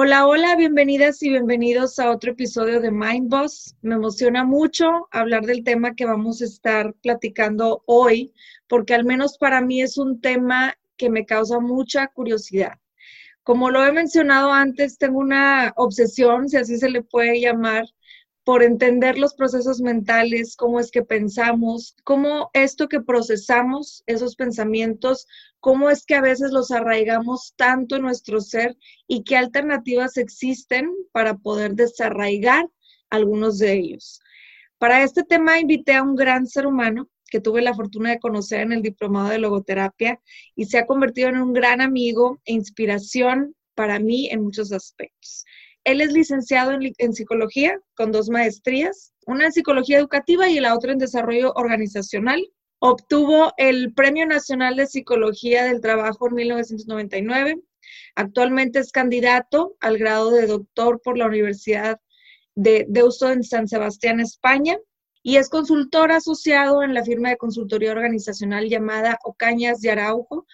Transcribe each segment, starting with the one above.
Hola, hola, bienvenidas y bienvenidos a otro episodio de Mind Boss. Me emociona mucho hablar del tema que vamos a estar platicando hoy, porque al menos para mí es un tema que me causa mucha curiosidad. Como lo he mencionado antes, tengo una obsesión, si así se le puede llamar, por entender los procesos mentales, cómo es que pensamos, cómo esto que procesamos, esos pensamientos, cómo es que a veces los arraigamos tanto en nuestro ser y qué alternativas existen para poder desarraigar algunos de ellos. Para este tema invité a un gran ser humano que tuve la fortuna de conocer en el diplomado de logoterapia y se ha convertido en un gran amigo e inspiración para mí en muchos aspectos. Él es licenciado en, psicología con dos maestrías, una en psicología educativa y la otra en desarrollo organizacional. Obtuvo el Premio Nacional de Psicología del Trabajo en 1999. Actualmente es candidato al grado de doctor por la Universidad de Deusto en San Sebastián, España, y es consultor asociado en la firma de consultoría organizacional llamada Ocañas de Araujo,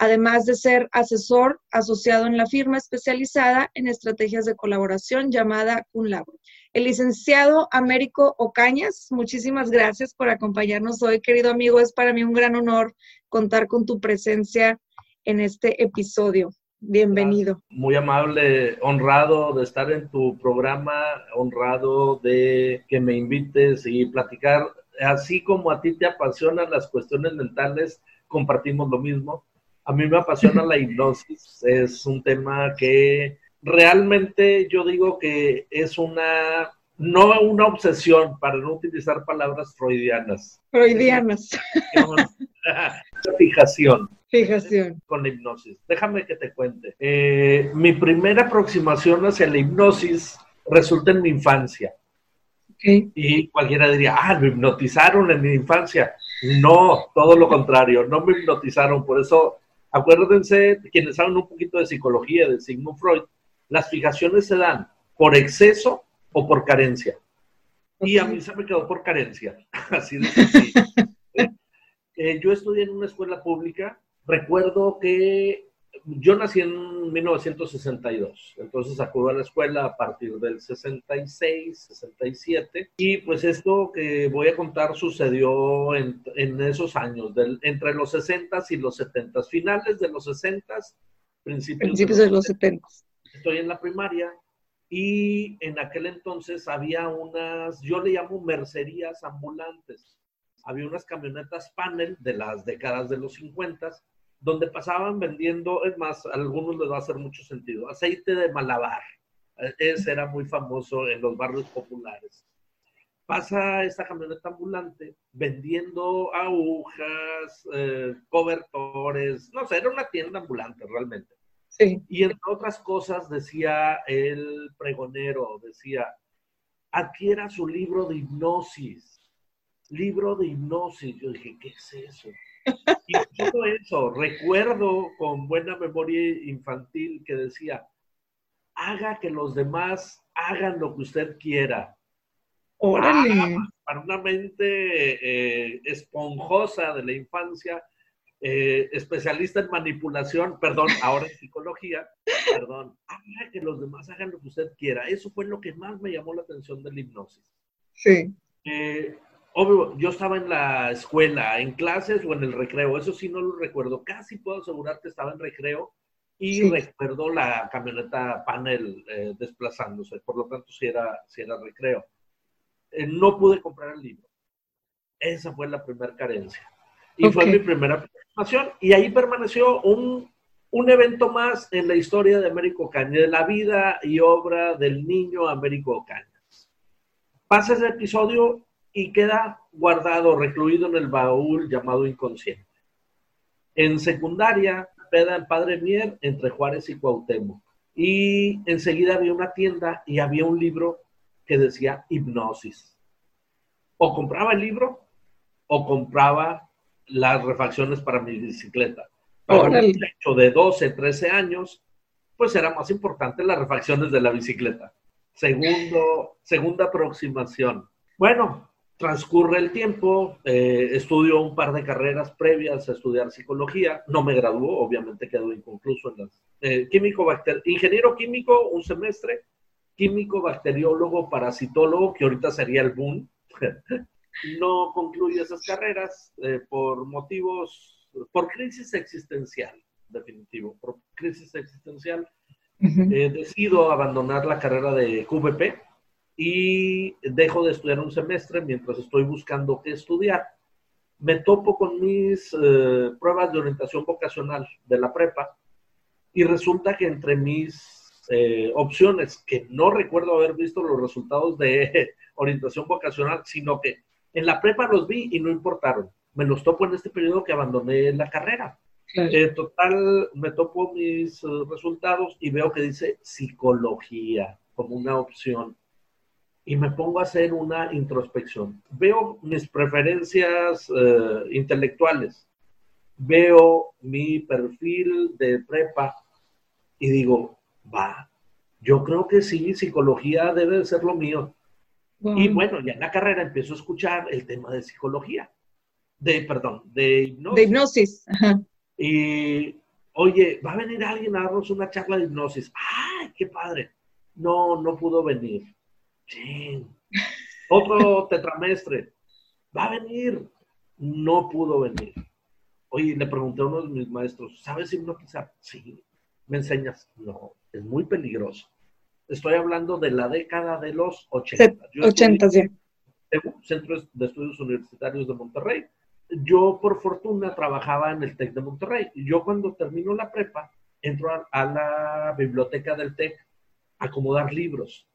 además de ser asesor asociado en la firma especializada en estrategias de colaboración llamada CunLabor. El licenciado Américo Ocañas, muchísimas gracias por acompañarnos hoy, querido amigo. Es para mí un gran honor contar con tu presencia en este episodio. Bienvenido. Muy amable, honrado de estar en tu programa, honrado de que me invites y platicar. Así como a ti te apasionan las cuestiones mentales, compartimos lo mismo a mí me apasiona la hipnosis. Es un tema que realmente yo digo que es una, no una obsesión, para no utilizar palabras freudianas. Freudianas. Fijación. Fijación. Con la hipnosis. Déjame que te cuente. Eh, mi primera aproximación hacia la hipnosis resulta en mi infancia. Y cualquiera diría, ah, me hipnotizaron en mi infancia. No, todo lo contrario, no me hipnotizaron. Por eso Acuérdense, quienes saben un poquito de psicología de Sigmund Freud, las fijaciones se dan por exceso o por carencia. Y a mí se me quedó por carencia, así de sencillo. Eh, yo estudié en una escuela pública. Recuerdo que yo nací en 1962, entonces acudo a la escuela a partir del 66, 67, y pues esto que voy a contar sucedió en, esos años, entre los 60 y los 70, finales de los 60, principios, principios de los 70. Estoy en la primaria y en aquel entonces había unas, yo le llamo mercerías ambulantes, había unas camionetas panel de las décadas de los 50 donde pasaban vendiendo, es más, a algunos les va a hacer mucho sentido, aceite de malabar. Ese era muy famoso en los barrios populares. Pasa esta camioneta ambulante vendiendo agujas, eh, cobertores, no sé, era una tienda ambulante realmente. Sí. Y entre otras cosas decía el pregonero, decía, adquiera su libro de hipnosis. Libro de hipnosis. Yo dije, ¿qué es eso? Y todo eso, recuerdo con buena memoria infantil que decía, haga que los demás hagan lo que usted quiera. Órale. Para, una mente eh, esponjosa de la infancia, eh, especialista en manipulación, perdón, ahora en psicología, perdón, haga que los demás hagan lo que usted quiera. Eso fue lo que más me llamó la atención de la hipnosis. Sí. Eh, obvio, yo estaba en la escuela, en clases o en el recreo, eso sí no lo recuerdo. Casi puedo asegurar que estaba en recreo y recuerdo la camioneta panel eh, desplazándose, por lo tanto sí era, sí era recreo. no pude comprar el libro. Esa fue la primera carencia. Y fue mi primera y ahí permaneció un, evento más en la historia de Américo Cañas, de la vida y obra del niño Américo Cañas. Pasa ese episodio y queda guardado, recluido en el baúl llamado inconsciente. En secundaria, peda el Padre Mier entre Juárez y Cuauhtémoc. Y enseguida había una tienda y había un libro que decía hipnosis. O compraba el libro o compraba las refacciones para mi bicicleta. Para un hecho de 12, 13 años, pues era más importante las refacciones de la bicicleta. Segundo, segunda aproximación. Bueno, transcurre el tiempo, eh, estudio un par de carreras previas a estudiar psicología, no me graduó, obviamente quedó inconcluso en las... Eh, químico ingeniero químico, un semestre, químico, bacteriólogo, parasitólogo, que ahorita sería el boom, no concluye esas carreras eh, por motivos, por crisis existencial, definitivo, por crisis existencial. Eh, decido abandonar la carrera de QVP y dejo de estudiar un semestre mientras estoy buscando qué estudiar. Me topo con mis eh, pruebas de orientación vocacional de la prepa y resulta que entre mis opciones, que no recuerdo haber visto los resultados de orientación vocacional, sino que en la prepa los vi y no importaron. Me los topo en este periodo que abandoné la carrera. En total, me topo mis eh, resultados y veo que dice psicología como una opción. Y me pongo a hacer una introspección. Veo mis preferencias eh, intelectuales. Veo mi perfil de prepa y digo, va, yo creo que sí, psicología debe ser lo mío. Y bueno, ya en la carrera empiezo a escuchar el tema de psicología, de, perdón, de hipnosis. De hipnosis. Y, oye, va a venir alguien a darnos una charla de hipnosis. ¡Ay, qué padre! No, no pudo venir. Otro tetramestre. Va a venir. No pudo venir. Oye, le pregunté a uno de mis maestros, ¿sabes hipnotizar? Sí. ¿Me enseñas? No, es muy peligroso. Estoy hablando de la década de los 80. 80, sí. Centro de Estudios Universitarios de Monterrey. Yo, por fortuna, trabajaba en el TEC de Monterrey. Yo, cuando termino la prepa, entro a, la biblioteca del TEC a acomodar libros.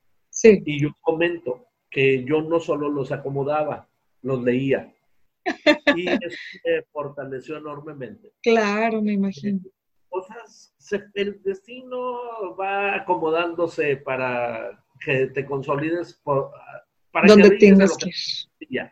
Sí. Y yo comento que yo no solo los acomodaba, los leía. Y eso me fortaleció enormemente. Claro, me imagino. Cosas el destino va acomodándose para que te consolides para que tienes que ya.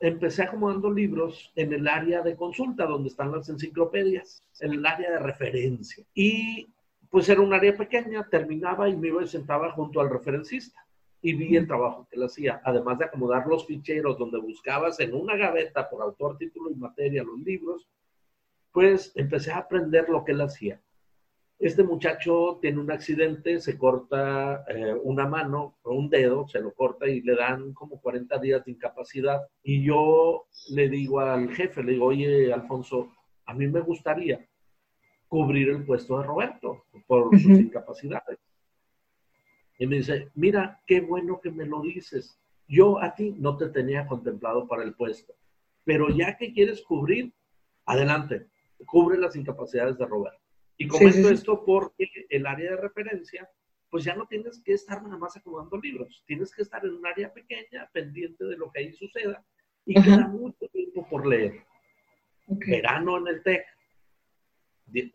empecé acomodando libros en el área de consulta, donde están las enciclopedias, en el área de referencia. Y pues era un área pequeña, terminaba y me iba y sentaba junto al referencista y vi el trabajo que él hacía, además de acomodar los ficheros donde buscabas en una gaveta por autor, título y materia los libros, pues empecé a aprender lo que él hacía. Este muchacho tiene un accidente, se corta eh, una mano o un dedo, se lo corta y le dan como 40 días de incapacidad. Y yo le digo al jefe, le digo, oye, Alfonso, a mí me gustaría cubrir el puesto de Roberto por sus incapacidades. Y me dice, mira, qué bueno que me lo dices. Yo a ti no te tenía contemplado para el puesto, pero ya que quieres cubrir, adelante, cubre las incapacidades de Roberto. Y comento esto porque el área de referencia, pues ya no tienes que estar nada más acomodando libros, tienes que estar en un área pequeña, pendiente de lo que ahí suceda, y queda mucho tiempo por leer. Verano en el TEC,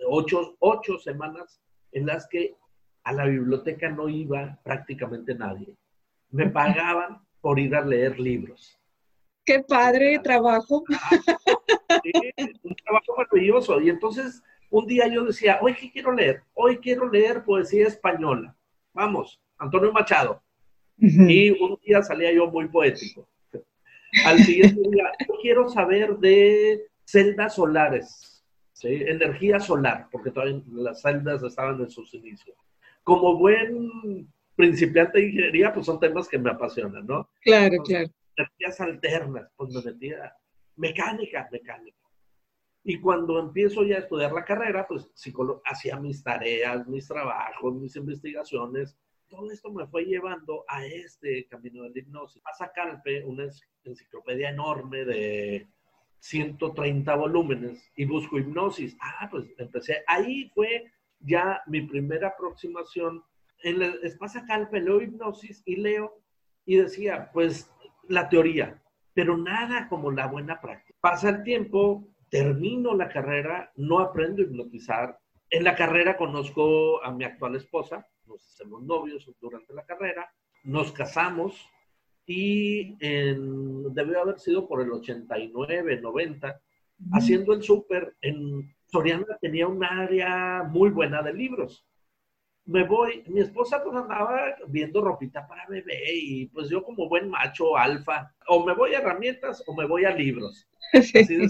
ocho, ocho semanas en las que a la biblioteca no iba prácticamente nadie. Me pagaban por ir a leer libros. Qué padre trabajo. un trabajo maravilloso. Y entonces, un día yo decía, hoy ¿qué quiero leer? Hoy quiero leer poesía española. Vamos, Antonio Machado. Y un día salía yo muy poético. Al siguiente día, yo quiero saber de celdas solares, energía solar, porque todavía las celdas estaban en sus inicios. Como buen principiante de ingeniería, pues son temas que me apasionan, ¿no? Claro, claro. Energías alternas, pues me metía mecánica, mecánica. Y cuando empiezo ya a estudiar la carrera, pues hacía mis tareas, mis trabajos, mis investigaciones. Todo esto me fue llevando a este camino de la hipnosis. Pasa Calpe, una enciclopedia enorme de 130 volúmenes y busco hipnosis. Ah, pues empecé. Ahí fue ya mi primera aproximación. En el Espasa Calpe leo hipnosis y leo y decía, pues la teoría, pero nada como la buena práctica. Pasa el tiempo, termino la carrera, no aprendo a hipnotizar. En la carrera conozco a mi actual esposa, nos hacemos novios durante la carrera, nos casamos y en, debió haber sido por el 89, 90, haciendo el súper en Soriana tenía un área muy buena de libros. Me voy, mi esposa pues andaba viendo ropita para bebé y pues yo como buen macho alfa, o me voy a herramientas o me voy a libros. Así de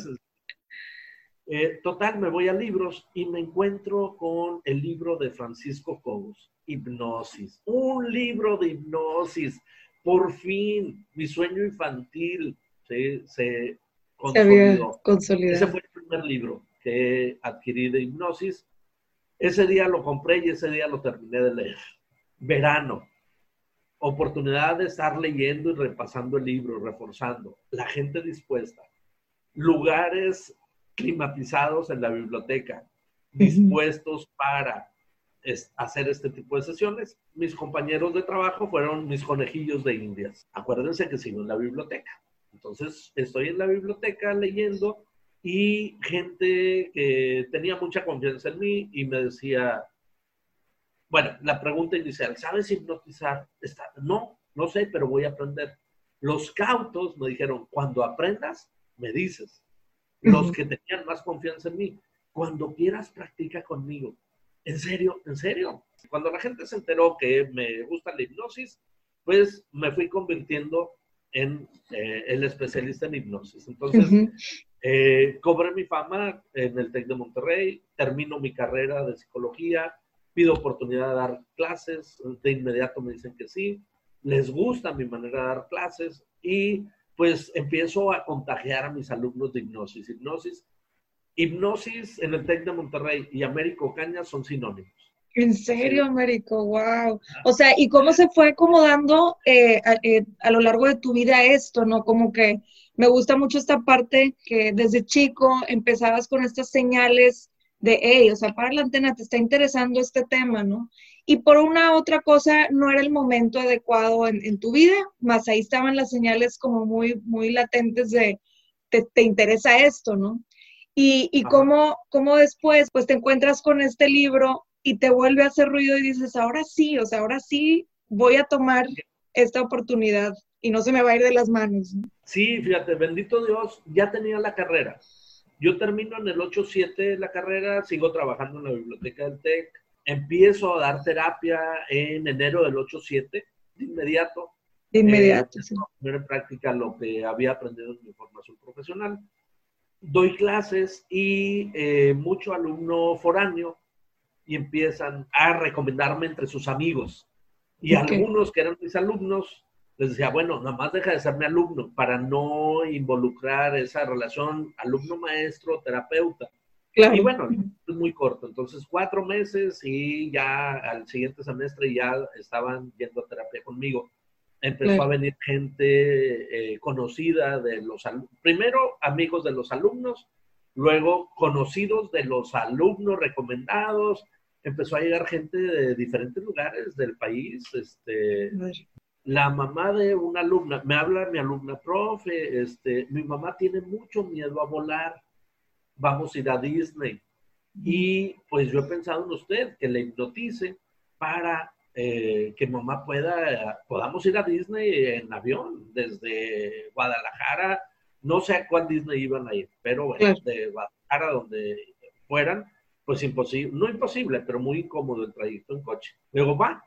eh, total, me voy a libros y me encuentro con el libro de Francisco Cobos, Hipnosis. Un libro de hipnosis. Por fin, mi sueño infantil se consolidó. Ese fue el primer libro que adquirí de hipnosis. Ese día lo compré y ese día lo terminé de leer. Verano. Oportunidad de estar leyendo y repasando el libro, reforzando. La gente dispuesta. Lugares climatizados en la biblioteca, dispuestos para hacer este tipo de sesiones. Mis compañeros de trabajo fueron mis conejillos de indias. Acuérdense que sigo en la biblioteca. Entonces, estoy en la biblioteca leyendo y gente que tenía mucha confianza en mí y me decía, bueno, la pregunta inicial, ¿sabes hipnotizar? no, no sé, pero voy a aprender. Los cautos me dijeron, cuando aprendas, me dices los que tenían más confianza en mí. Cuando quieras, practica conmigo. En serio, en serio. Cuando la gente se enteró que me gusta la hipnosis, pues me fui convirtiendo en eh, el especialista en hipnosis. Entonces, eh, cobré mi fama en el TEC de Monterrey, termino mi carrera de psicología, pido oportunidad de dar clases, de inmediato me dicen que sí, les gusta mi manera de dar clases y pues empiezo a contagiar a mis alumnos de hipnosis. Hipnosis, hipnosis en el TEC de Monterrey y Américo Caña son sinónimos. ¿En serio, Américo? Wow. O sea, ¿y cómo se fue acomodando eh, eh, a, lo largo de tu vida esto, no? Como que me gusta mucho esta parte que desde chico empezabas con estas señales de, hey, o sea, para la antena, te está interesando este tema, ¿no? y por una otra cosa no era el momento adecuado en, tu vida, más ahí estaban las señales como muy, muy latentes de te, te interesa esto, ¿no? Y, y cómo, cómo, después pues te encuentras con este libro y te vuelve a hacer ruido y dices, ahora sí, o sea, ahora sí voy a tomar esta oportunidad y no se me va a ir de las manos. Sí, fíjate, bendito Dios, ya tenía la carrera. Yo termino en el 8-7 la carrera, sigo trabajando en la biblioteca del TEC, empiezo a dar terapia en enero del 8-7, de inmediato. De inmediato, eh, Poner en práctica lo que había aprendido en mi formación profesional. Doy clases y eh, mucho alumno foráneo y empiezan a recomendarme entre sus amigos. Y algunos que eran mis alumnos les decía, bueno, nada más deja de ser mi alumno para no involucrar esa relación alumno-maestro-terapeuta. Y bueno, es muy corto, entonces cuatro meses y ya al siguiente semestre ya estaban yendo a terapia conmigo. Empezó a venir gente eh, conocida de los primero amigos de los alumnos, luego conocidos de los alumnos recomendados, empezó a llegar gente de diferentes lugares del país, este, la mamá de una alumna, me habla mi alumna, profe, este, mi mamá tiene mucho miedo a volar, vamos a ir a Disney. Y pues yo he pensado en usted, que le hipnotice para eh, que mamá pueda, podamos ir a Disney en avión desde Guadalajara. No sé a cuál Disney iban a ir, pero bueno, de Guadalajara donde fueran, pues imposible, no imposible, pero muy incómodo el trayecto en coche. Luego va.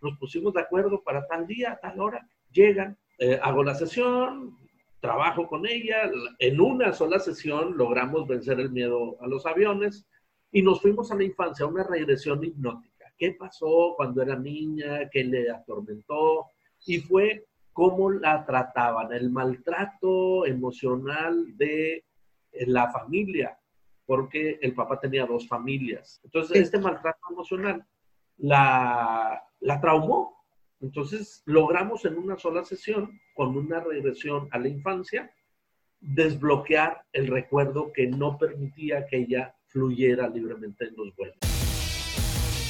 nos pusimos de acuerdo para tal día, tal hora, llegan, eh, hago la sesión, trabajo con ella, en una sola sesión logramos vencer el miedo a los aviones y nos fuimos a la infancia, a una regresión hipnótica. ¿Qué pasó cuando era niña? ¿Qué le atormentó? Y fue cómo la trataban, el maltrato emocional de la familia, porque el papá tenía dos familias. Entonces, este maltrato emocional la, la traumó. Entonces, logramos en una sola sesión, con una regresión a la infancia, desbloquear el recuerdo que no permitía que ella fluyera libremente en los vuelos.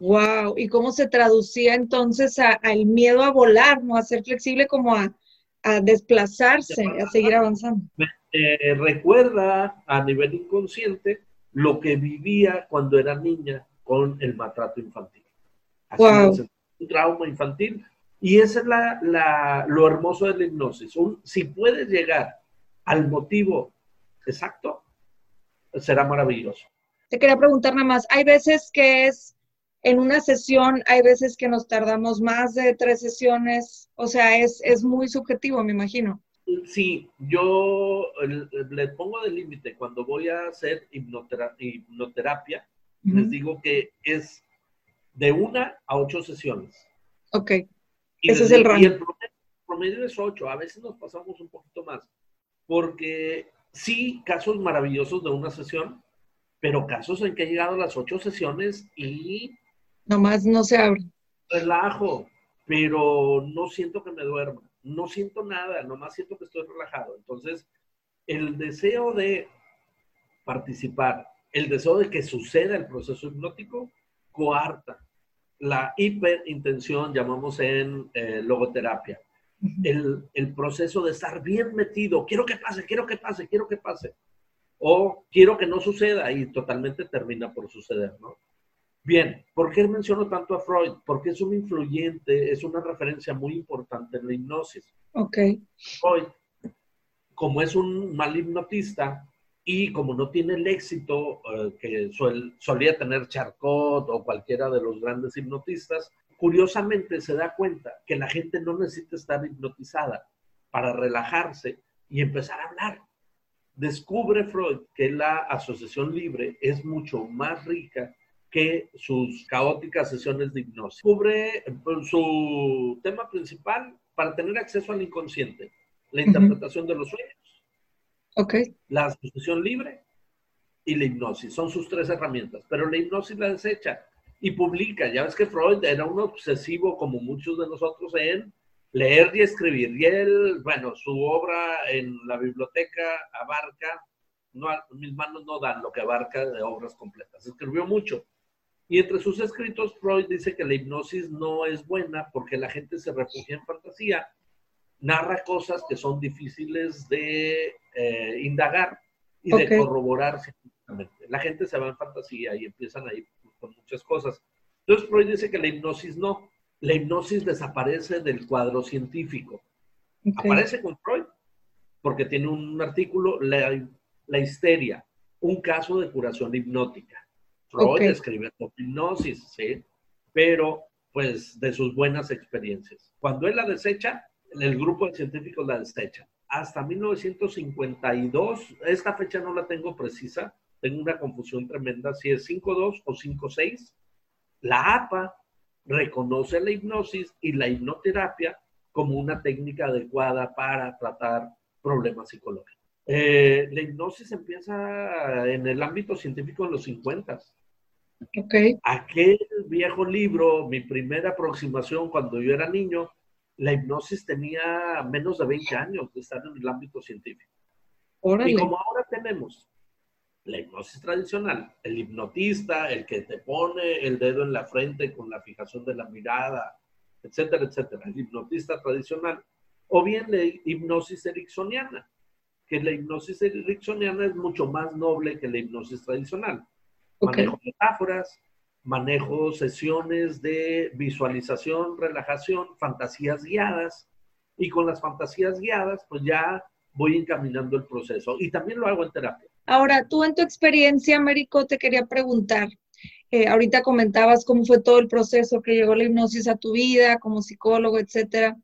Wow, ¿y cómo se traducía entonces al miedo a volar, no a ser flexible como a a desplazarse, a seguir avanzando. Eh, recuerda a nivel inconsciente lo que vivía cuando era niña con el maltrato infantil. Un trauma infantil. Y ese es la, lo hermoso de la hipnosis. si puedes llegar al motivo exacto, será maravilloso. Te quería preguntar nada más, hay veces que es en una sesión hay veces que nos tardamos más de tres sesiones, o sea, es, es muy subjetivo, me imagino. Sí, yo le pongo de límite cuando voy a hacer hipnoterapia, les digo que es de una a ocho sesiones. Ok, ese es el rango. Y el promedio, es ocho, a veces nos pasamos un poquito más, porque sí, casos maravillosos de una sesión, pero casos en que he llegado a las ocho sesiones y Nomás no se abre. Relajo, pero no siento que me duerma. No siento nada, nomás siento que estoy relajado. Entonces, el deseo de participar, el deseo de que suceda el proceso hipnótico, coarta la hiperintención, llamamos en eh, logoterapia. El, el, proceso de estar bien metido, quiero que pase, quiero que pase, quiero que pase. O quiero que no suceda y totalmente termina por suceder, ¿no? Bien, ¿por qué menciono tanto a Freud? Porque es un influyente, es una referencia muy importante en la hipnosis. Ok. Freud, como es un mal hipnotista y como no tiene el éxito eh, que solía tener Charcot o cualquiera de los grandes hipnotistas, curiosamente se da cuenta que la gente no necesita estar hipnotizada para relajarse y empezar a hablar. Descubre Freud que la asociación libre es mucho más rica que sus caóticas sesiones de hipnosis. Cubre pues, su tema principal para tener acceso al inconsciente, la interpretación de los sueños, okay. la asociación libre y la hipnosis. Son sus tres herramientas, pero la hipnosis la desecha y publica. Ya ves que Freud era un obsesivo, como muchos de nosotros, en leer y escribir. Y él, bueno, su obra en la biblioteca abarca, no, mis manos no dan lo que abarca de obras completas. Escribió mucho. Y entre sus escritos, Freud dice que la hipnosis no es buena porque la gente se refugia en fantasía, narra cosas que son difíciles de eh, indagar y de corroborar científicamente. La gente se va en fantasía y empiezan a ir con muchas cosas. Entonces Freud dice que la hipnosis no, la hipnosis desaparece del cuadro científico. Aparece con Freud porque tiene un artículo, la, la histeria, un caso de curación hipnótica. Freud escribe hipnosis, ¿sí? Pero, pues, de sus buenas experiencias. Cuando él la desecha, el grupo de científicos la desecha. Hasta 1952, esta fecha no la tengo precisa, tengo una confusión tremenda, si es 5.2 o 5.6, la APA reconoce la hipnosis y la hipnoterapia como una técnica adecuada para tratar problemas psicológicos. Eh, la hipnosis empieza en el ámbito científico en los 50. Okay. Aquel viejo libro, mi primera aproximación cuando yo era niño, la hipnosis tenía menos de 20 años de estar en el ámbito científico. Y como ahora tenemos la hipnosis tradicional, el hipnotista, el que te pone el dedo en la frente con la fijación de la mirada, etcétera, etcétera, el hipnotista tradicional, o bien la hipnosis ericksoniana, que la hipnosis ericksoniana es mucho más noble que la hipnosis tradicional. Manejo metáforas, manejo sesiones de visualización, relajación, fantasías guiadas, y con las fantasías guiadas, pues ya voy encaminando el proceso. Y también lo hago en terapia. Ahora, tú en tu experiencia, Américo, te quería preguntar, eh, ahorita comentabas cómo fue todo el proceso que llegó la hipnosis a tu vida como psicólogo, etcétera.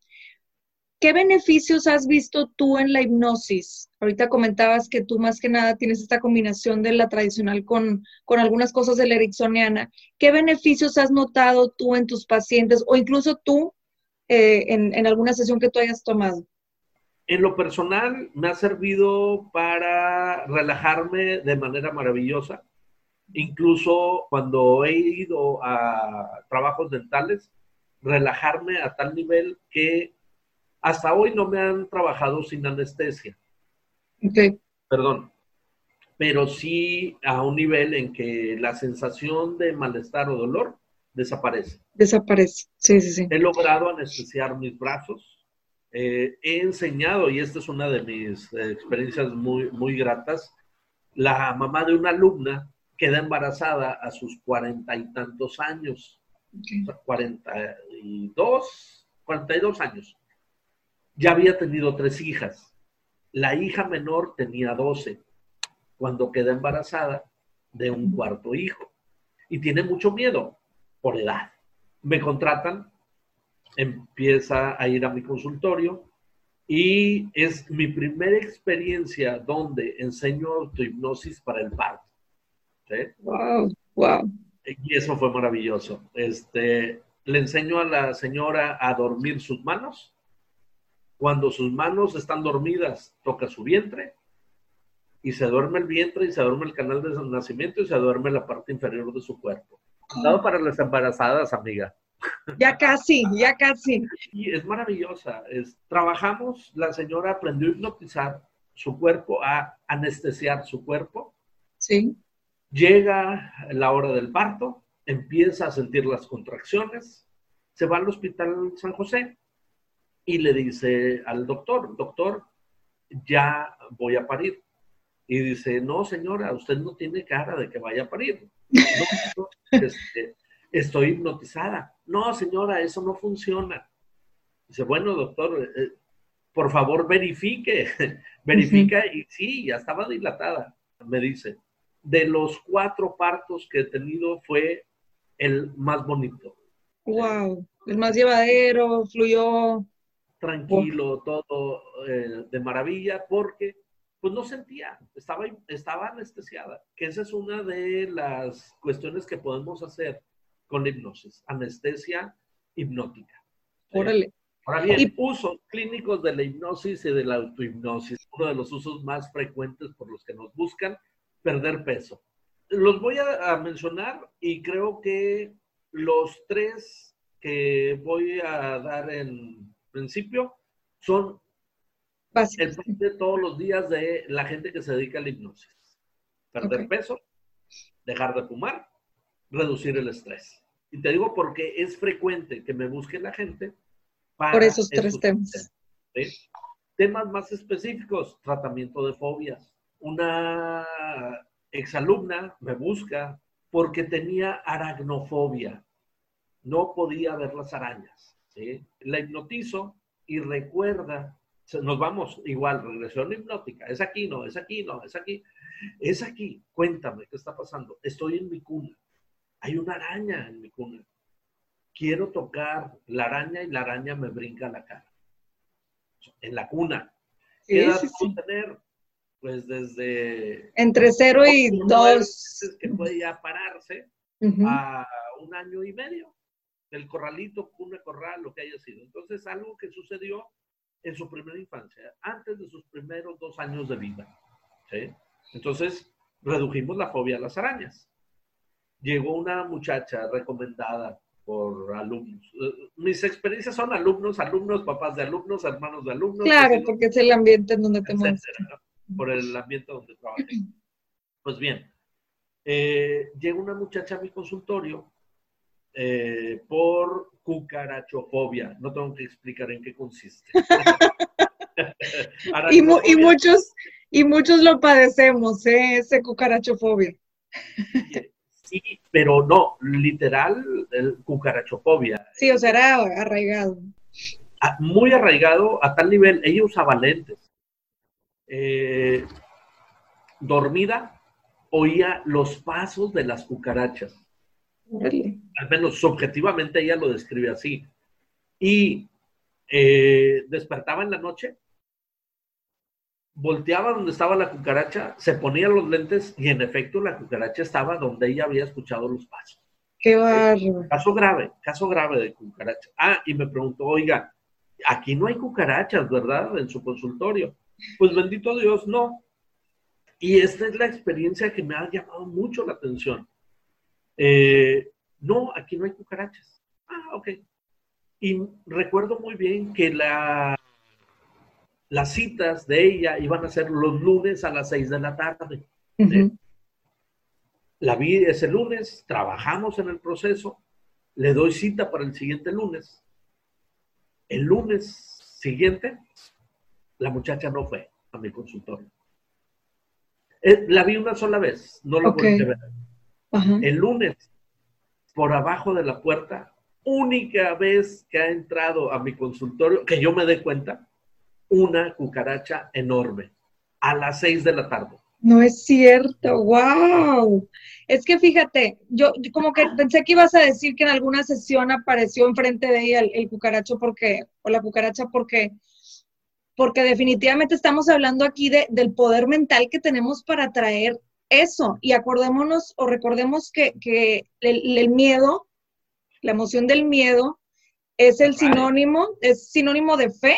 ¿Qué beneficios has visto tú en la hipnosis? Ahorita comentabas que tú más que nada tienes esta combinación de la tradicional con, con algunas cosas de la ericksoniana. ¿Qué beneficios has notado tú en tus pacientes o incluso tú eh, en, en alguna sesión que tú hayas tomado? En lo personal, me ha servido para relajarme de manera maravillosa. Incluso cuando he ido a trabajos dentales, relajarme a tal nivel que hasta hoy no me han trabajado sin anestesia. Ok. Perdón. Pero sí a un nivel en que la sensación de malestar o dolor desaparece. Desaparece, sí, sí, sí. He logrado anestesiar mis brazos. Eh, he enseñado, y esta es una de mis eh, experiencias muy, muy gratas, la mamá de una alumna queda embarazada a sus cuarenta y tantos años. Cuarenta y dos, cuarenta y dos años ya había tenido tres hijas. La hija menor tenía 12 cuando queda embarazada de un cuarto hijo y tiene mucho miedo por edad. Me contratan, empieza a ir a mi consultorio y es mi primera experiencia donde enseño autohipnosis para el parto. Wow, wow. Y eso fue maravilloso. Este, le enseño a la señora a dormir sus manos cuando sus manos están dormidas, toca su vientre y se duerme el vientre y se duerme el canal de nacimiento y se duerme la parte inferior de su cuerpo. Dado para las embarazadas, amiga. Ya casi, ya casi. Y es maravillosa. Es, trabajamos, la señora aprendió a hipnotizar su cuerpo, a anestesiar su cuerpo. Sí. Llega la hora del parto, empieza a sentir las contracciones, se va al hospital San José y le dice al doctor, doctor, ya voy a parir. Y dice, no, señora, usted no tiene cara de que vaya a parir. Este, estoy hipnotizada. No, señora, eso no funciona. Dice, bueno, doctor, eh, por favor verifique. Verifica y sí, ya estaba dilatada. Me dice, de los cuatro partos que he tenido fue el más bonito. Wow, el más llevadero, fluyó tranquilo, todo eh, de maravilla, porque pues no sentía, estaba, estaba anestesiada, que esa es una de las cuestiones que podemos hacer con hipnosis, anestesia hipnótica. Órale. Ahora bien, usos clínicos de la hipnosis y de la autohipnosis, uno de los usos más frecuentes por los que nos buscan perder peso. Los voy a mencionar y creo que los tres que voy a dar en principio son el de todos los días de la gente que se dedica a la hipnosis. Perder peso, dejar de fumar, reducir el estrés. Y te digo porque es frecuente que me busque la gente para por esos tres temas. Temas más específicos, tratamiento de fobias. Una exalumna me busca porque tenía aracnofobia. No podía ver las arañas. La hipnotizo y recuerda, nos vamos igual, regresión hipnótica, es aquí, no, es aquí, no, es aquí, es aquí, cuéntame, ¿qué está pasando? Estoy en mi cuna, hay una araña en mi cuna, quiero tocar la araña y la araña me brinca la cara. En la cuna. ¿Qué edad tener? Pues desde... Entre cero y dos. Que puede ya pararse a un año y medio el corralito, cuna, corral, lo que haya sido. Entonces, algo que sucedió en su primera infancia, antes de sus primeros dos años de vida. Entonces, redujimos la fobia a las arañas. Llegó una muchacha recomendada por alumnos. Eh, mis experiencias son alumnos, alumnos, papás de alumnos, hermanos de alumnos. Claro, porque es el ambiente en donde te. Por el ambiente donde trabajé. Pues bien, eh, llega una muchacha a mi consultorio eh, por cucarachofobia. No tengo que explicar en qué consiste. y, muchos, y muchos lo padecemos, ¿eh? ese cucarachofobia. Sí, pero no, literal, el cucarachofobia. Sí, o sea, era arraigado. Ah, muy arraigado a tal nivel, ella usaba lentes. Eh, dormida, oía los pasos de las cucarachas. Al menos subjetivamente ella lo describe así. Y eh, despertaba en la noche, volteaba donde estaba la cucaracha, se ponía los lentes y en efecto la cucaracha estaba donde ella había escuchado los pasos. Qué barro. Caso grave, caso grave de cucaracha. Ah, y me preguntó, oiga, aquí no hay cucarachas, ¿verdad? En su consultorio. Pues bendito Dios, no. Y esta es la experiencia que me ha llamado mucho la atención. Eh, no, aquí no hay cucarachas. Ah, ok. Y recuerdo muy bien que la, las citas de ella iban a ser los lunes a las seis de la tarde. La vi ese lunes, trabajamos en el proceso, le doy cita para el siguiente lunes. El lunes siguiente, la muchacha no fue a mi consultorio. Eh, la vi una sola vez, no la volví a ver. El lunes, por abajo de la puerta, única vez que ha entrado a mi consultorio, que yo me dé cuenta, una cucaracha enorme, a las seis de la tarde. No es cierto, wow. Es que fíjate, yo, como que pensé que ibas a decir que en alguna sesión apareció enfrente de ella el, cucaracho porque, o la cucaracha porque porque definitivamente estamos hablando aquí de, del poder mental que tenemos para traer eso. Y acordémonos o recordemos que, el, miedo, la emoción del miedo, es el sinónimo, es sinónimo de fe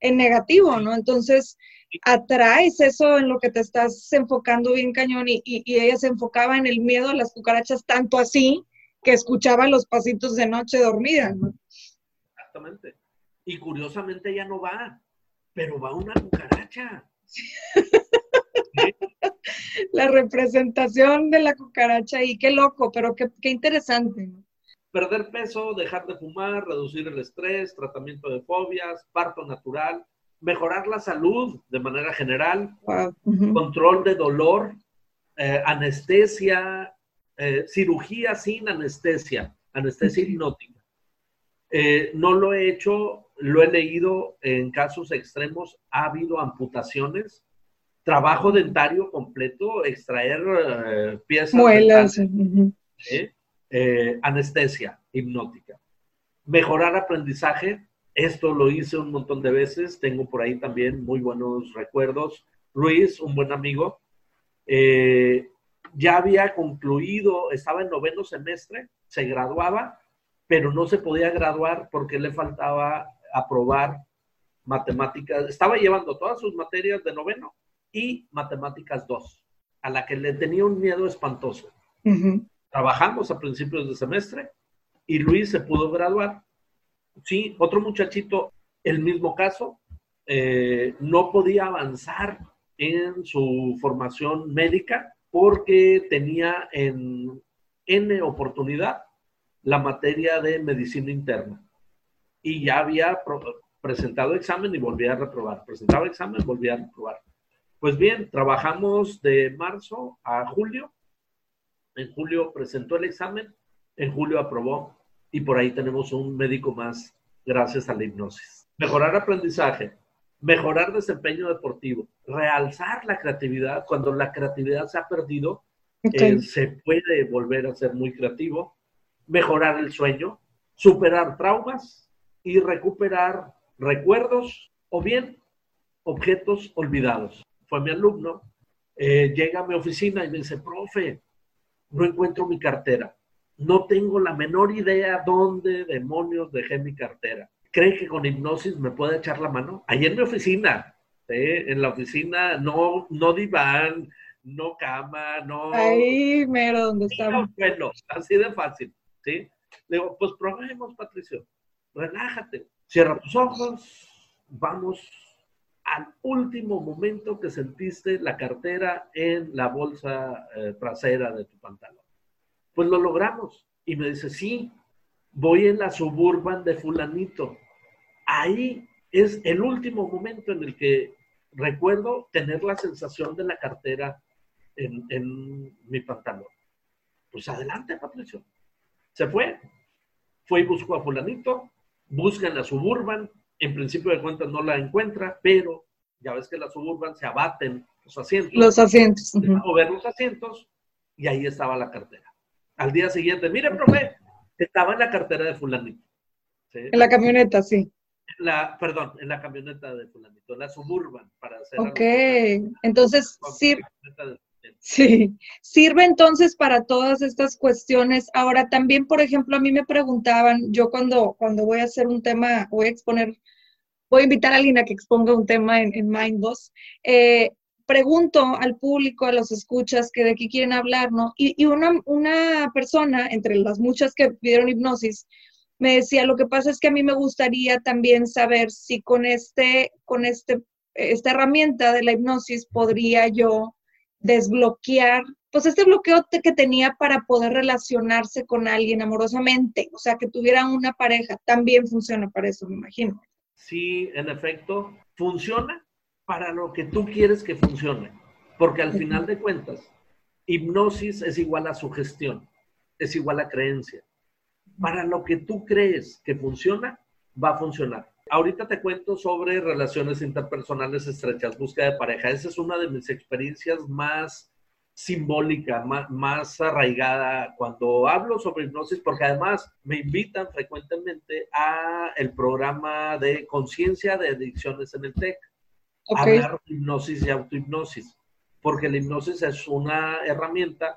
en negativo, ¿no? Entonces, atraes eso en lo que te estás enfocando bien cañón y, y, ella se enfocaba en el miedo a las cucarachas tanto así que escuchaba los pasitos de noche dormida, ¿no? Exactamente. Y curiosamente ella no va pero va una cucaracha. La representación de la cucaracha y qué loco, pero qué, interesante. Perder peso, dejar de fumar, reducir el estrés, tratamiento de fobias, parto natural, mejorar la salud de manera general, control de dolor, eh, anestesia, eh, cirugía sin anestesia, anestesia hipnótica. Eh, no lo he hecho lo he leído en casos extremos, ha habido amputaciones, trabajo dentario completo, extraer eh, piezas. Muelas. Eh, anestesia hipnótica. Mejorar aprendizaje, esto lo hice un montón de veces, tengo por ahí también muy buenos recuerdos. Luis, un buen amigo, eh, ya había concluido, estaba en noveno semestre, se graduaba, pero no se podía graduar porque le faltaba aprobar matemáticas, estaba llevando todas sus materias de noveno y matemáticas 2, a la que le tenía un miedo espantoso. Trabajamos a principios de semestre y Luis se pudo graduar. Sí, otro muchachito, el mismo caso, eh, no podía avanzar en su formación médica porque tenía en N oportunidad la materia de medicina interna y ya había presentado examen y volvía a reprobar. Presentaba examen, volvía a reprobar. Pues bien, trabajamos de marzo a julio. En julio presentó el examen, en julio aprobó y por ahí tenemos un médico más gracias a la hipnosis. Mejorar aprendizaje, mejorar desempeño deportivo, realzar la creatividad. Cuando la creatividad se ha perdido, eh, se puede volver a ser muy creativo. Mejorar el sueño, superar traumas, y recuperar recuerdos o bien objetos olvidados. Fue mi alumno, eh, llega a mi oficina y me dice, profe, no encuentro mi cartera. No tengo la menor idea dónde demonios dejé mi cartera. ¿Cree que con hipnosis me puede echar la mano? Ahí en mi oficina, en la oficina, no, no diván, no cama, no... Ahí mero donde estamos. Bueno, así de fácil, ¿sí? Le digo, pues probemos, Patricio relájate, cierra tus ojos, vamos al último momento que sentiste la cartera en la bolsa eh, trasera de tu pantalón. Pues lo logramos. Y me dice, sí, voy en la suburban de fulanito. Ahí es el último momento en el que recuerdo tener la sensación de la cartera en, mi pantalón. Pues adelante, Patricio. Se fue, fue y buscó a fulanito, busca en la suburban, en principio de cuentas no la encuentra, pero ya ves que la suburban se abaten los asientos. Los asientos. O ver los asientos, y ahí estaba la cartera. Al día siguiente, mire, profe, estaba en la cartera de fulanito. En la camioneta, sí. La, perdón, en la camioneta de fulanito, en la suburban, para hacer. Ok, entonces sí. Sí, sirve entonces para todas estas cuestiones. Ahora también, por ejemplo, a mí me preguntaban, yo cuando, cuando voy a hacer un tema, voy a exponer, voy a invitar a alguien a que exponga un tema en, en Mindboss, eh, pregunto al público, a los escuchas, que de qué quieren hablar, ¿no? Y, y una, una persona, entre las muchas que pidieron hipnosis, me decía, lo que pasa es que a mí me gustaría también saber si con este, con este, esta herramienta de la hipnosis podría yo desbloquear, pues este bloqueo que tenía para poder relacionarse con alguien amorosamente, o sea, que tuviera una pareja, también funciona para eso, me imagino. Sí, en efecto, funciona para lo que tú quieres que funcione, porque al final de cuentas, hipnosis es igual a sugestión, es igual a creencia. Para lo que tú crees que funciona, va a funcionar. Ahorita te cuento sobre relaciones interpersonales estrechas, búsqueda de pareja. Esa es una de mis experiencias más simbólica, más, arraigada cuando hablo sobre hipnosis, porque además me invitan frecuentemente a el programa de conciencia de adicciones en el TEC, hablar de hipnosis y autohipnosis, porque la hipnosis es una herramienta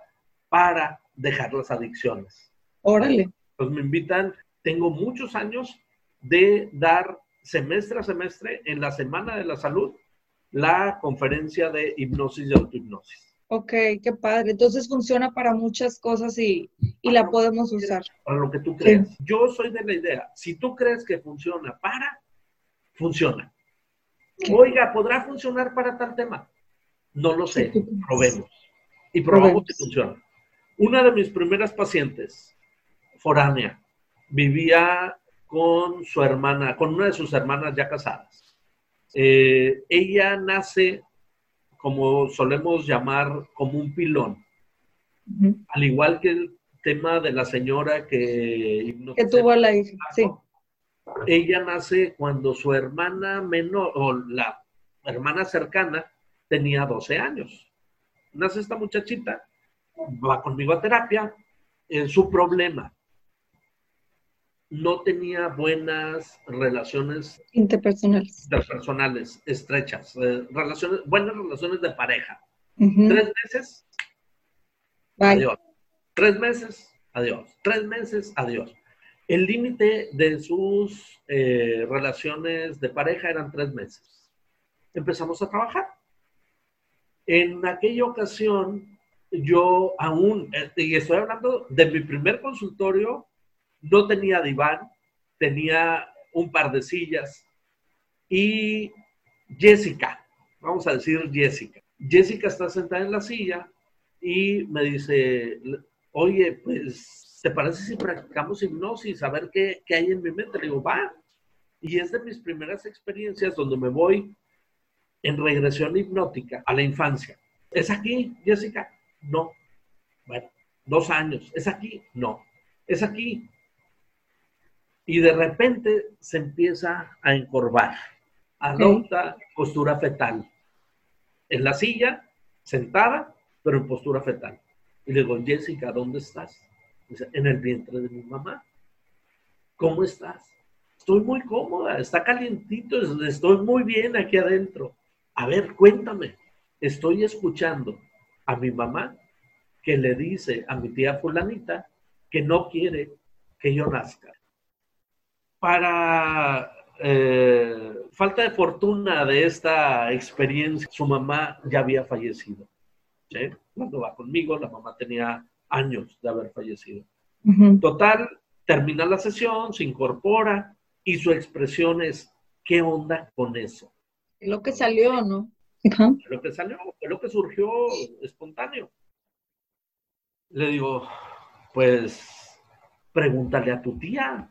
para dejar las adicciones. Órale. Pues me invitan, tengo muchos años de dar semestre a semestre en la Semana de la Salud la conferencia de hipnosis y autohipnosis. Ok, qué padre. Entonces funciona para muchas cosas y, la podemos usar. Para lo que tú creas. Yo soy de la idea, si tú crees que funciona para, funciona. Oiga, ¿podrá funcionar para tal tema? No lo sé, probemos. Y probamos que funciona. Una de mis primeras pacientes, foránea, vivía con su hermana, con una de sus hermanas ya casadas. Eh, ella nace, como solemos llamar, como un pilón. Al igual que el tema de la señora que... Que tuvo la hija, sí. Ella nace cuando su hermana menor, o la hermana cercana, tenía 12 años. Nace esta muchachita, va conmigo a terapia, en su problema no tenía buenas relaciones interpersonales, interpersonales estrechas, eh, relaciones, buenas relaciones de pareja. Tres meses, adiós. Tres meses, adiós. Tres meses, adiós. El límite de sus eh, relaciones de pareja eran tres meses. Empezamos a trabajar. En aquella ocasión, yo aún, eh, y estoy hablando de mi primer consultorio no tenía diván, tenía un par de sillas. Y Jessica, vamos a decir Jessica. Jessica está sentada en la silla y me dice, oye, pues, ¿te parece si practicamos hipnosis? A ver qué, qué hay en mi mente. Le digo, va. Y es de mis primeras experiencias donde me voy en regresión hipnótica a la infancia. ¿Es aquí, Jessica? No. Bueno, dos años. ¿Es aquí? No. ¿Es aquí? Y de repente se empieza a encorvar, adopta postura fetal. En la silla, sentada, pero en postura fetal. Y le digo, Jessica, ¿dónde estás? Dice, en el vientre de mi mamá. ¿Cómo estás? Estoy muy cómoda, está calientito, estoy muy bien aquí adentro. A ver, cuéntame. Estoy escuchando a mi mamá que le dice a mi tía fulanita que no quiere que yo nazca para eh, falta de fortuna de esta experiencia, su mamá ya había fallecido. Cuando va conmigo, la mamá tenía años de haber fallecido. Total, termina la sesión, se incorpora y su expresión es, ¿qué onda con eso? Lo que salió, ¿no? Lo que salió, lo que surgió espontáneo. Le digo, pues pregúntale a tu tía.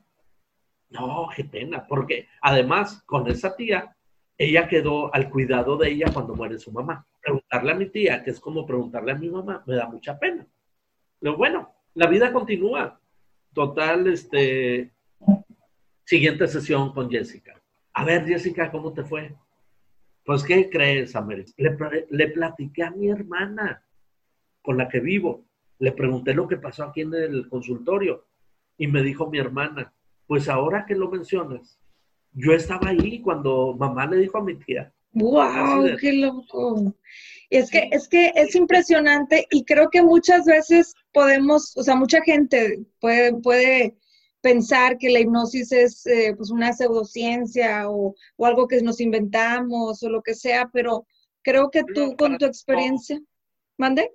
No, qué pena, porque además con esa tía, ella quedó al cuidado de ella cuando muere su mamá. Preguntarle a mi tía, que es como preguntarle a mi mamá, me da mucha pena. Pero bueno, la vida continúa. Total, este, siguiente sesión con Jessica. A ver, Jessica, ¿cómo te fue? Pues, ¿qué crees, América? Le, le platiqué a mi hermana con la que vivo. Le pregunté lo que pasó aquí en el consultorio y me dijo mi hermana, pues ahora que lo mencionas, yo estaba ahí cuando mamá le dijo a mi tía. ¡Wow! ¡Qué loco! Es que, es que es impresionante y creo que muchas veces podemos, o sea, mucha gente puede, puede pensar que la hipnosis es eh, pues una pseudociencia o, o, algo que nos inventamos o lo que sea, pero creo que tú con tu experiencia, ¿mande?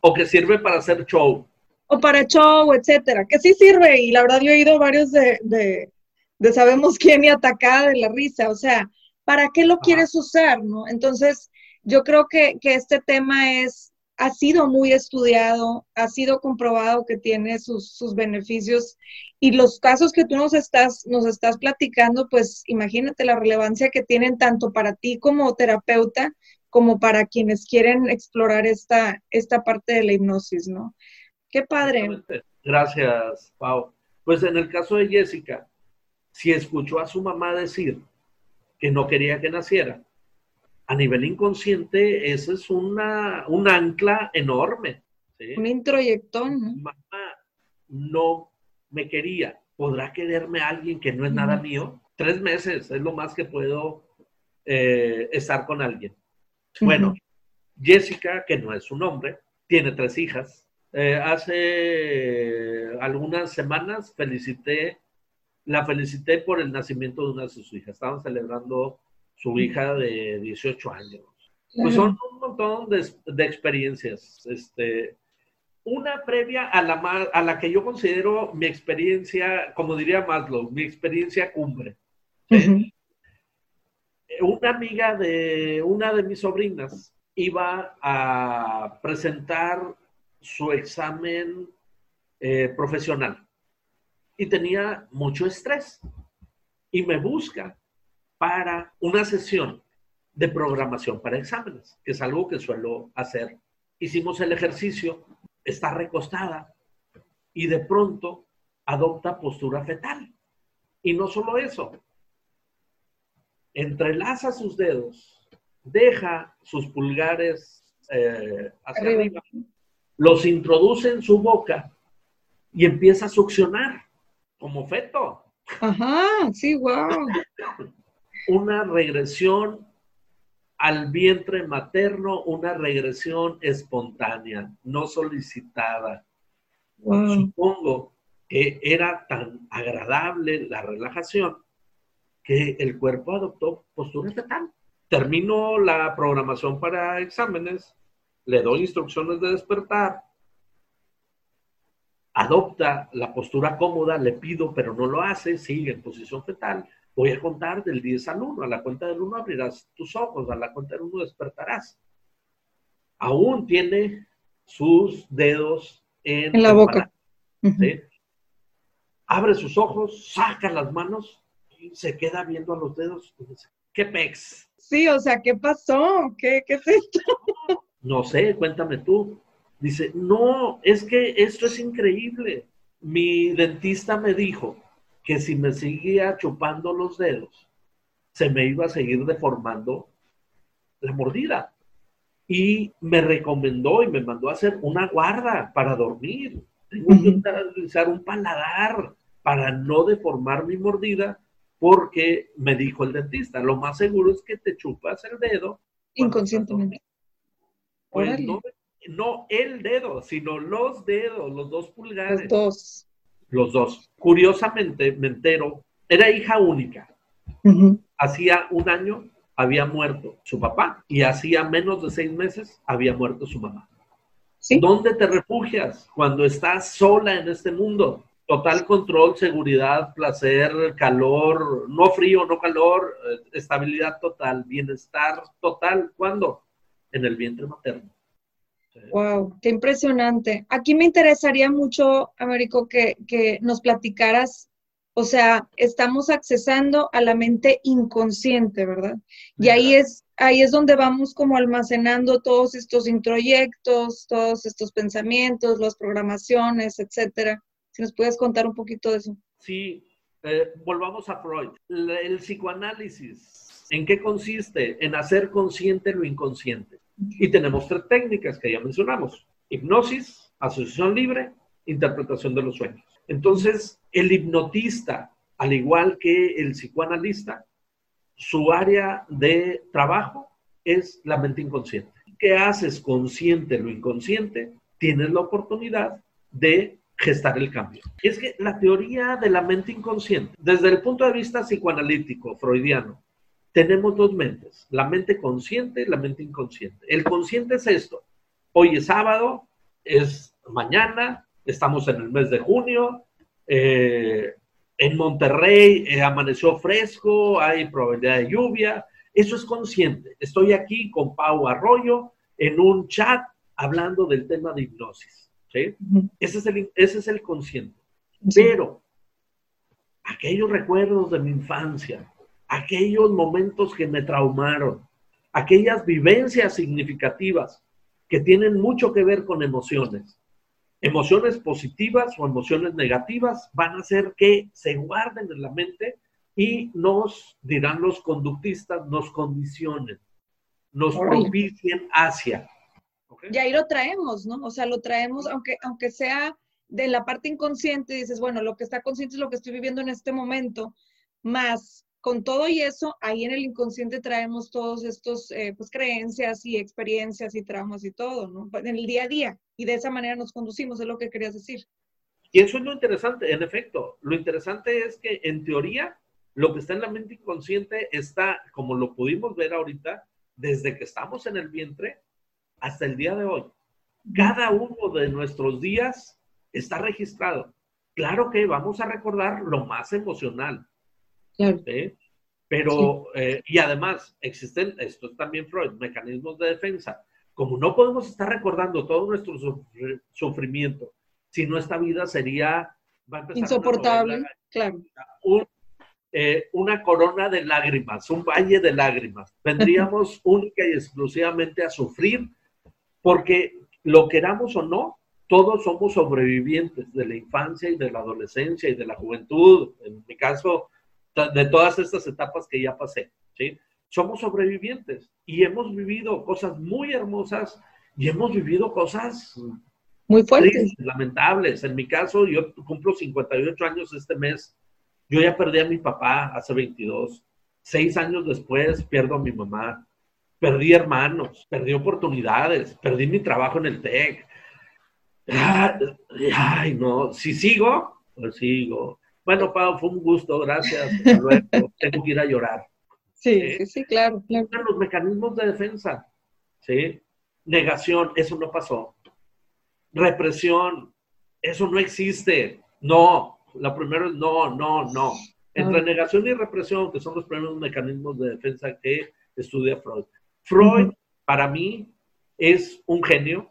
O que sirve para hacer show. O para show, etcétera, que sí sirve y la verdad yo he oído varios de, de, de sabemos quién y atacada de la risa, o sea, ¿para qué lo quieres usar, no? Entonces, yo creo que, que este tema es ha sido muy estudiado, ha sido comprobado que tiene sus, sus, beneficios y los casos que tú nos estás, nos estás platicando, pues imagínate la relevancia que tienen tanto para ti como terapeuta como para quienes quieren explorar esta, esta parte de la hipnosis, ¿no? Qué padre. Gracias, Pau. Pues en el caso de Jessica, si escuchó a su mamá decir que no quería que naciera, a nivel inconsciente, ese es una, un ancla enorme. Un introyectón. ¿no? Mamá no me quería. ¿Podrá quererme alguien que no es nada mío? Tres meses es lo más que puedo eh, estar con alguien. Bueno, Jessica, que no es su nombre, tiene tres hijas. Eh, hace algunas semanas felicité, la felicité por el nacimiento de una de sus hijas. Estaban celebrando su hija de 18 años. Pues son un montón de, experiencias. Este, una previa a la, a la que yo considero mi experiencia, como diría Maslow, mi experiencia cumbre. Una amiga de una de mis sobrinas iba a presentar su examen eh, profesional y tenía mucho estrés y me busca para una sesión de programación para exámenes, que es algo que suelo hacer. Hicimos el ejercicio, está recostada y de pronto adopta postura fetal. Y no solo eso, entrelaza sus dedos, deja sus pulgares eh, hacia arriba, los introduce en su boca y empieza a succionar como feto. Ajá, sí, wow. una regresión al vientre materno, una regresión espontánea, no solicitada. Supongo que era tan agradable la relajación que el cuerpo adoptó postura fetal. Termino la programación para exámenes, le doy instrucciones de despertar, adopta la postura cómoda, le pido, pero no lo hace, sigue en posición fetal Voy a contar del 10 al 1. A la cuenta del 1 abrirás tus ojos, a la cuenta del 1 despertarás. Aún tiene sus dedos en, la boca. Abre sus ojos, saca las manos y se queda viendo a los dedos y dice, ¿qué pex? Sí, o sea, ¿qué pasó? ¿Qué, qué es esto? No sé, cuéntame tú. Dice, no, es que esto es increíble. Mi dentista me dijo que si me seguía chupando los dedos, se me iba a seguir deformando la mordida. Y me recomendó y me mandó a hacer una guarda para dormir. Tengo que utilizar un paladar para no deformar mi mordida, porque me dijo el dentista, lo más seguro es que te chupas el dedo. Inconscientemente. Pues no, no el dedo, sino los dedos, los dos pulgares. Los dos los dos. Curiosamente, me entero, era hija única. Hacía un año había muerto su papá y hacía menos de seis meses había muerto su mamá. ¿Dónde te refugias cuando estás sola en este mundo? Total control, seguridad, placer, calor, no frío, no calor, eh, estabilidad total, bienestar total. ¿Cuándo? En el vientre materno. Wow, qué impresionante. Aquí me interesaría mucho, Américo, que, que nos platicaras o sea, estamos accesando a la mente inconsciente, ¿verdad? Y ahí es, ahí es donde vamos como almacenando todos estos introyectos, todos estos pensamientos, las programaciones, etcétera. Si nos puedes contar un poquito de eso. Sí, eh, volvamos a Freud. El psicoanálisis, ¿en qué consiste? En hacer consciente lo inconsciente. Y tenemos tres técnicas que ya mencionamos. Hipnosis, asociación libre, interpretación de los sueños. Entonces, el hipnotista, al igual que el psicoanalista, su área de trabajo es la mente inconsciente. ¿Qué haces consciente lo inconsciente? Tienes la oportunidad de gestar el cambio. Es que la teoría de la mente inconsciente, desde el punto de vista psicoanalítico, freudiano, tenemos dos mentes, la mente consciente y la mente inconsciente. El consciente es esto, hoy es sábado, es mañana, estamos en el mes de junio, eh, en Monterrey eh, amaneció fresco, hay probabilidad de lluvia, eso es consciente. Estoy aquí con Pau Arroyo en un chat hablando del tema de hipnosis. ¿sí? ese, es el, ese es el consciente. Pero aquellos recuerdos de mi infancia, aquellos momentos que me traumaron, aquellas vivencias significativas que tienen mucho que ver con emociones, emociones positivas o emociones negativas van a hacer que se guarden en la mente y nos, dirán los conductistas, nos condicionen, nos propicien hacia. Y ahí lo traemos, ¿no? O sea, lo traemos, aunque, aunque sea de la parte inconsciente, dices, bueno, lo que está consciente es lo que estoy viviendo en este momento, más con todo y eso, ahí en el inconsciente traemos todos estos, eh, pues, creencias y experiencias y traumas y todo, ¿no? En el día a día. Y de esa manera nos conducimos, es lo que querías decir. Y eso es lo interesante, en efecto. Lo interesante es que, en teoría, lo que está en la mente inconsciente está, como lo pudimos ver ahorita, desde que estamos en el vientre hasta el día de hoy. Cada uno de nuestros días está registrado. Claro que vamos a recordar lo más emocional, pero, eh, y además, existen, esto es también Freud, mecanismos de defensa. Como no podemos estar recordando todo nuestro sufrimiento, si no esta vida sería... Insoportable, claro. Eh, una corona de lágrimas, un valle de lágrimas. Vendríamos única y exclusivamente a sufrir porque lo queramos o no, todos somos sobrevivientes de la infancia y de la adolescencia y de la juventud. En mi caso, de todas estas etapas que ya pasé, ¿sí? Somos sobrevivientes y hemos vivido cosas muy hermosas y hemos vivido cosas muy fuertes, lamentables. En mi caso, yo cumplo 58 años este mes. Yo ya perdí a mi papá hace 22. Seis años después pierdo a mi mamá. Perdí hermanos, perdí oportunidades, perdí mi trabajo en el TEC. Ay, no, si sigo, pues sigo. Bueno, Pau, fue un gusto, gracias. Luego tengo que ir a llorar. Sí, sí, sí, claro, claro. Los mecanismos de defensa, ¿sí? Negación, eso no pasó. Represión, eso no existe. No, lo primero es no, no, no. Entre negación y represión, que son los primeros mecanismos de defensa que estudia Freud. Freud, para mí, es un genio,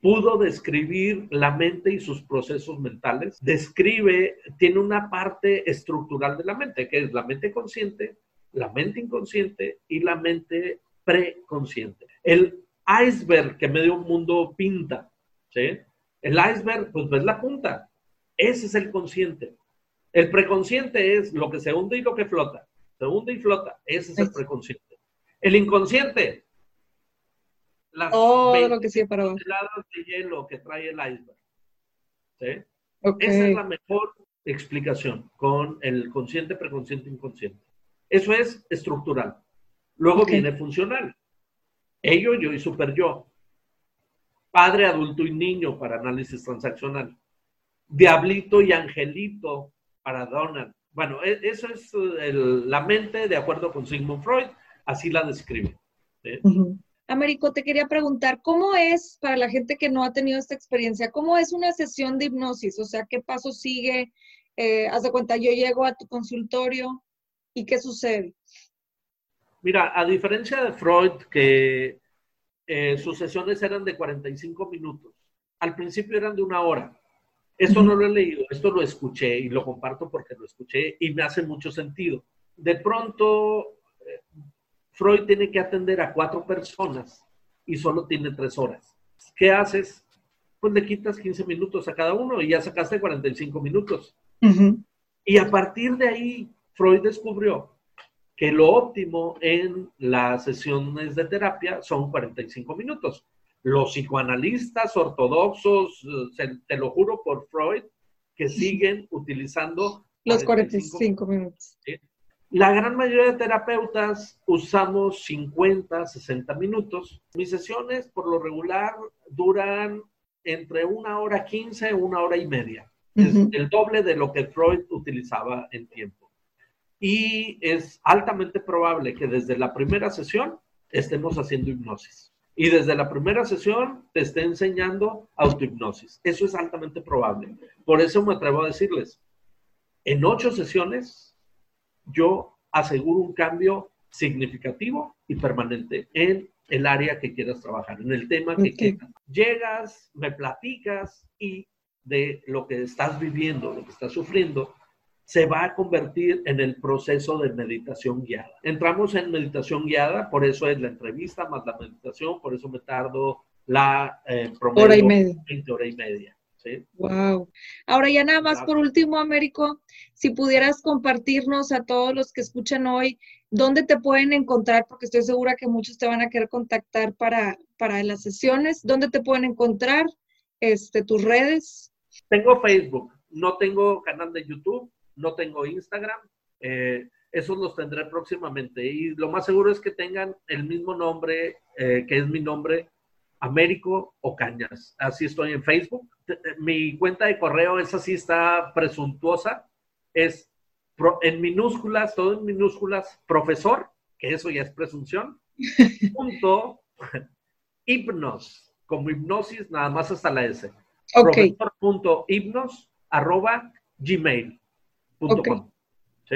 pudo describir la mente y sus procesos mentales. Describe, tiene una parte estructural de la mente, que es la mente consciente, la mente inconsciente y la mente preconsciente. El iceberg que medio mundo pinta, ¿sí? El iceberg, pues ves la punta. Ese es el consciente. El preconsciente es lo que se hunde y lo que flota. Se hunde y flota. Ese es el preconsciente. El inconsciente las Todo lo que sí para de hielo que trae el iceberg. ¿sí? Esa es la mejor explicación con el consciente, preconsciente, inconsciente. Eso es estructural. Luego viene funcional. Ello, yo y super yo. Padre, adulto y niño para análisis transaccional. Diablito y angelito para Donald. Bueno, e, eso es la mente de acuerdo con Sigmund Freud, así la describe. ¿sí? Américo, te quería preguntar, ¿cómo es para la gente que no ha tenido esta experiencia, cómo es una sesión de hipnosis? O sea, ¿qué paso sigue? Eh, haz de cuenta, yo llego a tu consultorio y ¿qué sucede? Mira, a diferencia de Freud, que eh, sus sesiones eran de 45 minutos. Al principio eran de una hora. Esto no lo he leído, esto lo escuché y lo comparto porque lo escuché y me hace mucho sentido. De pronto, eh, Freud tiene que atender a cuatro personas y solo tiene tres horas. ¿Qué haces? Pues le quitas 15 minutos a cada uno y ya sacaste 45 minutos. Y a partir de ahí, Freud descubrió que lo óptimo en las sesiones de terapia son 45 minutos. Los psicoanalistas ortodoxos, eh, te lo juro por Freud, que siguen utilizando los 45 minutos. La gran mayoría de terapeutas usamos 50, 60 minutos. Mis sesiones por lo regular duran entre una hora 15 y una hora y media. Es el doble de lo que Freud utilizaba en tiempo. Y es altamente probable que desde la primera sesión estemos haciendo hipnosis. Y desde la primera sesión te esté enseñando autohipnosis. Eso es altamente probable. Por eso me atrevo a decirles, en ocho sesiones yo aseguro un cambio significativo y permanente en el área que quieras trabajar, en el tema que quieras. Llegas, me platicas y de lo que estás viviendo, lo que estás sufriendo, se va a convertir en el proceso de meditación guiada. Entramos en meditación guiada, por eso es la entrevista más la meditación, por eso me tardo la eh, hora y media. 20 hora y media. ¿Sí? Wow. Ahora ya nada más por último, Américo, si pudieras compartirnos a todos los que escuchan hoy, ¿dónde te pueden encontrar? Porque estoy segura que muchos te van a querer contactar para, para las sesiones. ¿Dónde te pueden encontrar? Este, tus redes. Tengo Facebook, no tengo canal de YouTube, no tengo Instagram. Eh, esos los tendré próximamente. Y lo más seguro es que tengan el mismo nombre, eh, que es mi nombre, Américo Ocañas. Así estoy en Facebook. Mi cuenta de correo, esa sí está presuntuosa, es en minúsculas, todo en minúsculas, profesor, que eso ya es presunción, punto, hipnos, como hipnosis, nada más hasta la S. Okay. Profesor.hipnos, arroba gmail.com.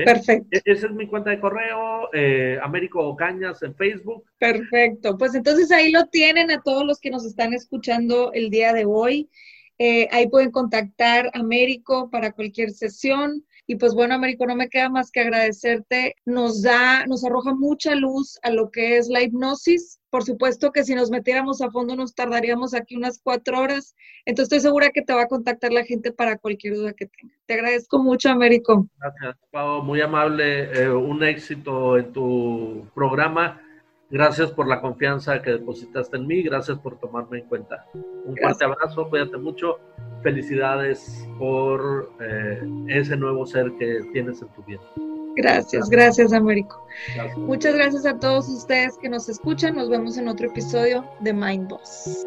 Perfecto. E-, esa es mi cuenta de correo, eh, Américo Ocañas en Facebook. Perfecto. Pues entonces ahí lo tienen a todos los que nos están escuchando el día de hoy. Eh, ahí pueden contactar a Américo para cualquier sesión. Y pues bueno, Américo, no me queda más que agradecerte. Nos da, nos arroja mucha luz a lo que es la hipnosis. Por supuesto que si nos metiéramos a fondo nos tardaríamos aquí unas cuatro horas. Entonces estoy segura que te va a contactar la gente para cualquier duda que tenga. Te agradezco mucho, Américo. Gracias, Pau. Muy amable. Eh, un éxito en tu programa. Gracias por la confianza que depositaste en mí. Gracias por tomarme en cuenta. Un fuerte abrazo. Cuídate mucho felicidades por eh, ese nuevo ser que tienes en tu vida. Gracias, gracias, Américo. Muchas gracias a todos ustedes que nos escuchan. Nos vemos en otro episodio de Mind Boss.